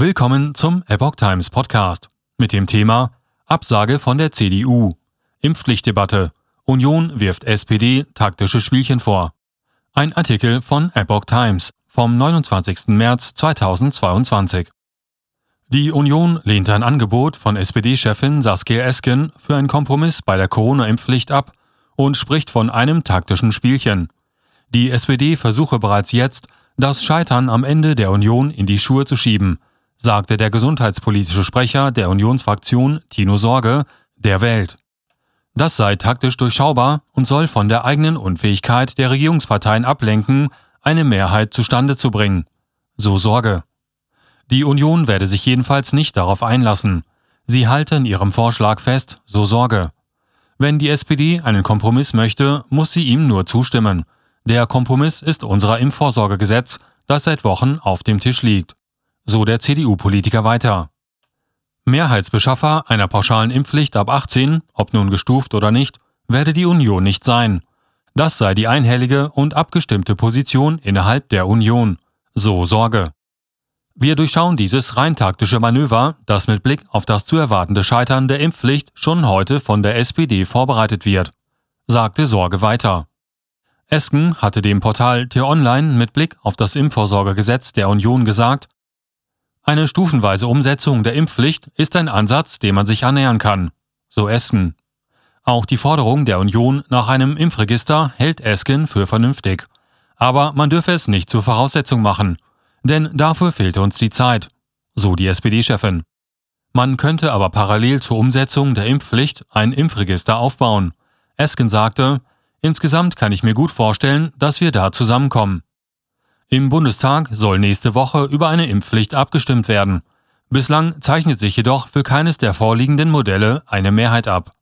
Willkommen zum Epoch Times Podcast mit dem Thema Absage von der CDU. Impfpflichtdebatte. Union wirft SPD taktische Spielchen vor. Ein Artikel von Epoch Times vom 29. März 2022. Die Union lehnt ein Angebot von SPD-Chefin Saskia Esken für einen Kompromiss bei der Corona-Impfpflicht ab und spricht von einem taktischen Spielchen. Die SPD versuche bereits jetzt, das Scheitern am Ende der Union in die Schuhe zu schieben, sagte der gesundheitspolitische Sprecher der Unionsfraktion Tino Sorge der Welt. Das sei taktisch durchschaubar und soll von der eigenen Unfähigkeit der Regierungsparteien ablenken, eine Mehrheit zustande zu bringen. So Sorge. Die Union werde sich jedenfalls nicht darauf einlassen. Sie halte in ihrem Vorschlag fest, so Sorge. Wenn die SPD einen Kompromiss möchte, muss sie ihm nur zustimmen. Der Kompromiss ist unser Impfvorsorgegesetz, das seit Wochen auf dem Tisch liegt. So der CDU-Politiker weiter. Mehrheitsbeschaffer einer pauschalen Impfpflicht ab 18, ob nun gestuft oder nicht, werde die Union nicht sein. Das sei die einhellige und abgestimmte Position innerhalb der Union. So Sorge. Wir durchschauen dieses rein taktische Manöver, das mit Blick auf das zu erwartende Scheitern der Impfpflicht schon heute von der SPD vorbereitet wird, sagte Sorge weiter. Esken hatte dem Portal T-Online mit Blick auf das Impfvorsorgegesetz der Union gesagt, eine stufenweise Umsetzung der Impfpflicht ist ein Ansatz, dem man sich annähern kann, so Esken. Auch die Forderung der Union nach einem Impfregister hält Esken für vernünftig. Aber man dürfe es nicht zur Voraussetzung machen, denn dafür fehlte uns die Zeit, so die SPD-Chefin. Man könnte aber parallel zur Umsetzung der Impfpflicht ein Impfregister aufbauen. Esken sagte, insgesamt kann ich mir gut vorstellen, dass wir da zusammenkommen. Im Bundestag soll nächste Woche über eine Impfpflicht abgestimmt werden. Bislang zeichnet sich jedoch für keines der vorliegenden Modelle eine Mehrheit ab.